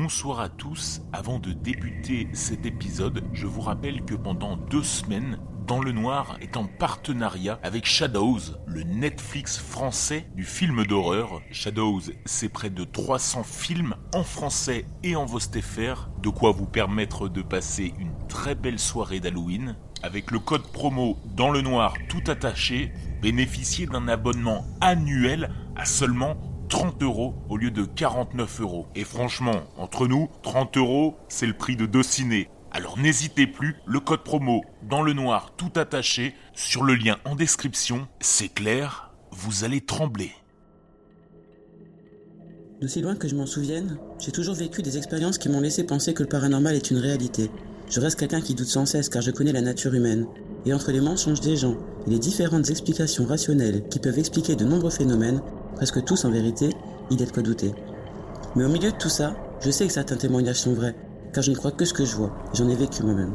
Bonsoir à tous. Avant de débuter cet épisode, je vous rappelle que pendant deux semaines, Dans le Noir est en partenariat avec Shadows, le Netflix français du film d'horreur. Shadows, c'est près de 300 films en français et en vostéphère, de quoi vous permettre de passer une très belle soirée d'Halloween. Avec le code promo Dans le Noir tout attaché, bénéficiez d'un abonnement annuel à seulement 30 euros au lieu de 49 euros. Et franchement, entre nous, 30 euros, c'est le prix de deux ciné. Alors n'hésitez plus, le code promo dans le noir tout attaché sur le lien en description. C'est clair, vous allez trembler. D'aussi loin que je m'en souvienne, j'ai toujours vécu des expériences qui m'ont laissé penser que le paranormal est une réalité. Je reste quelqu'un qui doute sans cesse car je connais la nature humaine. Et entre les mensonges des gens et les différentes explications rationnelles qui peuvent expliquer de nombreux phénomènes, presque tous en vérité, il est de quoi douter. Mais au milieu de tout ça, je sais que certains témoignages sont vrais, car je ne crois que ce que je vois, j'en ai vécu moi-même.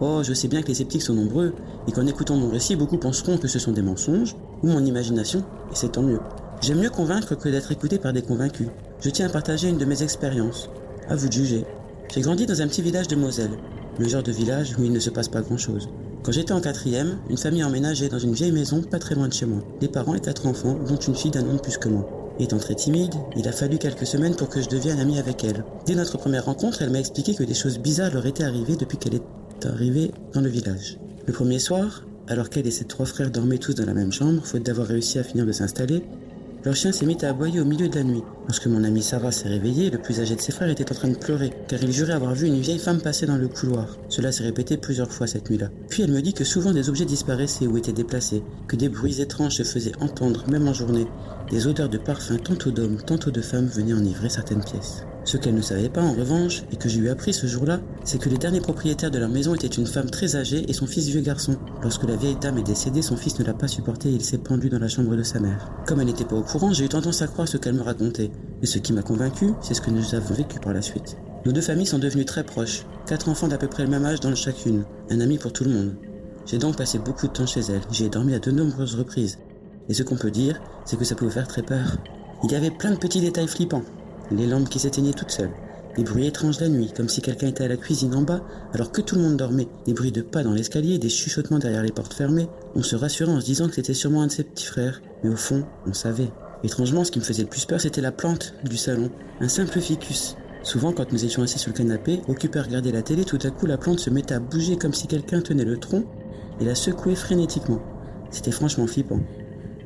Oh, je sais bien que les sceptiques sont nombreux, et qu'en écoutant mon récit, beaucoup penseront que ce sont des mensonges, ou mon imagination, et c'est tant mieux. J'aime mieux convaincre que d'être écouté par des convaincus. Je tiens à partager une de mes expériences. À vous de juger. J'ai grandi dans un petit village de Moselle, le genre de village où il ne se passe pas grand-chose. Quand j'étais en quatrième, une famille emménageait dans une vieille maison pas très loin de chez moi. Des parents et quatre enfants, dont une fille d'un an de plus que moi. Étant très timide, il a fallu quelques semaines pour que je devienne ami avec elle. Dès notre première rencontre, elle m'a expliqué que des choses bizarres leur étaient arrivées depuis qu'elle est arrivée dans le village. Le premier soir, alors qu'elle et ses trois frères dormaient tous dans la même chambre, faute d'avoir réussi à finir de s'installer, leur chien s'est mis à aboyer au milieu de la nuit. Lorsque mon amie Sarah s'est réveillée, le plus âgé de ses frères était en train de pleurer, car il jurait avoir vu une vieille femme passer dans le couloir. Cela s'est répété plusieurs fois cette nuit-là. Puis elle me dit que souvent des objets disparaissaient ou étaient déplacés, que des bruits étranges se faisaient entendre, même en journée. Des odeurs de parfums tantôt d'hommes, tantôt de femmes venaient enivrer certaines pièces. Ce qu'elle ne savait pas, en revanche, et que j'ai eu appris ce jour-là, c'est que les derniers propriétaires de leur maison étaient une femme très âgée et son fils vieux garçon. Lorsque la vieille dame est décédée, son fils ne l'a pas supporté et il s'est pendu dans la chambre de sa mère. Comme elle n'était pas au courant, j'ai eu tendance à croire ce qu'elle me racontait. Et ce qui m'a convaincu, c'est ce que nous avons vécu par la suite. Nos deux familles sont devenues très proches, quatre enfants d'à peu près le même âge dans chacune, un ami pour tout le monde. J'ai donc passé beaucoup de temps chez elle, j'y ai dormi à de nombreuses reprises. Et ce qu'on peut dire, c'est que ça pouvait faire très peur. Il y avait plein de petits détails flippants, les lampes qui s'éteignaient toutes seules, des bruits étranges la nuit, comme si quelqu'un était à la cuisine en bas, alors que tout le monde dormait, des bruits de pas dans l'escalier, des chuchotements derrière les portes fermées. On se rassurait en se disant que c'était sûrement un de ses petits frères, mais au fond, on savait. Étrangement, ce qui me faisait le plus peur, c'était la plante du salon, un simple ficus. Souvent, quand nous étions assis sur le canapé, occupés à regarder la télé, tout à coup, la plante se mettait à bouger comme si quelqu'un tenait le tronc et la secouait frénétiquement. C'était franchement flippant.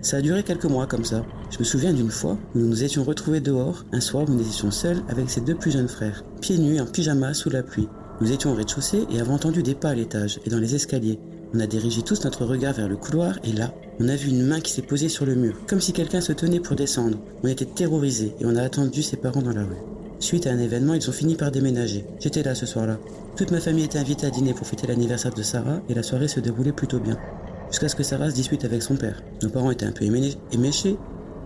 Ça a duré quelques mois comme ça. Je me souviens d'une fois où nous nous étions retrouvés dehors, un soir où nous étions seuls avec ses deux plus jeunes frères, pieds nus en pyjama sous la pluie. Nous étions au rez-de-chaussée et avons entendu des pas à l'étage et dans les escaliers. On a dirigé tous notre regard vers le couloir et là, on a vu une main qui s'est posée sur le mur, comme si quelqu'un se tenait pour descendre. On était terrorisés et on a attendu ses parents dans la rue. Suite à un événement, ils ont fini par déménager. J'étais là ce soir-là. Toute ma famille était invitée à dîner pour fêter l'anniversaire de Sarah et la soirée se déroulait plutôt bien jusqu'à ce que Sarah se dispute avec son père. Nos parents étaient un peu éméchés.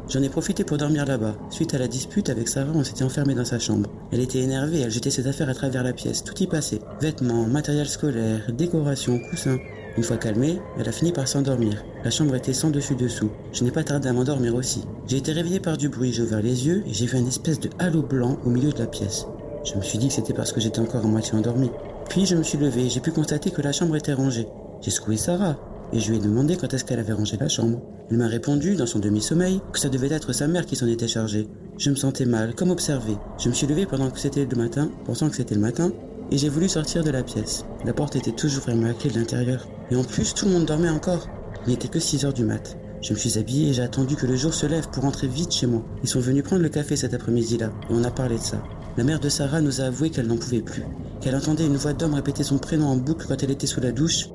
J'en ai profité pour dormir là-bas. Suite à la dispute avec Sarah, on s'était enfermé dans sa chambre. Elle était énervée, elle jetait ses affaires à travers la pièce. Tout y passait. Vêtements, matériel scolaire, décorations, coussins. Une fois calmée, elle a fini par s'endormir. La chambre était sans dessus-dessous. Je n'ai pas tardé à m'endormir aussi. J'ai été réveillé par du bruit, j'ai ouvert les yeux et j'ai vu une espèce de halo blanc au milieu de la pièce. Je me suis dit que c'était parce que j'étais encore à moitié endormi. Puis je me suis levé et j'ai pu constater que la chambre était rangée. J'ai secoué Sarah et je lui ai demandé quand est-ce qu'elle avait rangé la chambre. Elle m'a répondu, dans son demi-sommeil, que ça devait être sa mère qui s'en était chargée. Je me sentais mal, comme observé. Je me suis levé pendant que c'était le matin, pensant que c'était le matin, et j'ai voulu sortir de la pièce. La porte était toujours fermée à clé de l'intérieur. Et en plus, tout le monde dormait encore. Il n'était que 6 heures du mat. Je me suis habillé et j'ai attendu que le jour se lève pour rentrer vite chez moi. Ils sont venus prendre le café cet après-midi-là, et on a parlé de ça. La mère de Sarah nous a avoué qu'elle n'en pouvait plus, qu'elle entendait une voix d'homme répéter son prénom en boucle quand elle était sous la douche,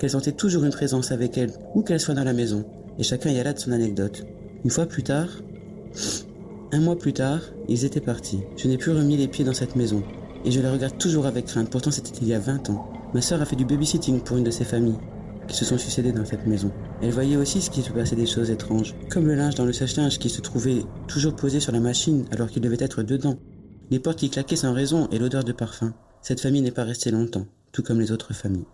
qu'elle sentait toujours une présence avec elle, où qu'elle soit dans la maison, et chacun y alla de son anecdote. Une fois plus tard, un mois plus tard, ils étaient partis. Je n'ai plus remis les pieds dans cette maison, et je la regarde toujours avec crainte, pourtant c'était il y a 20 ans. Ma sœur a fait du babysitting pour une de ses familles, qui se sont succédées dans cette maison. Elle voyait aussi ce qui se passait des choses étranges, comme le linge dans le sèche-linge qui se trouvait toujours posé sur la machine alors qu'il devait être dedans, les portes qui claquaient sans raison et l'odeur de parfum. Cette famille n'est pas restée longtemps, tout comme les autres familles.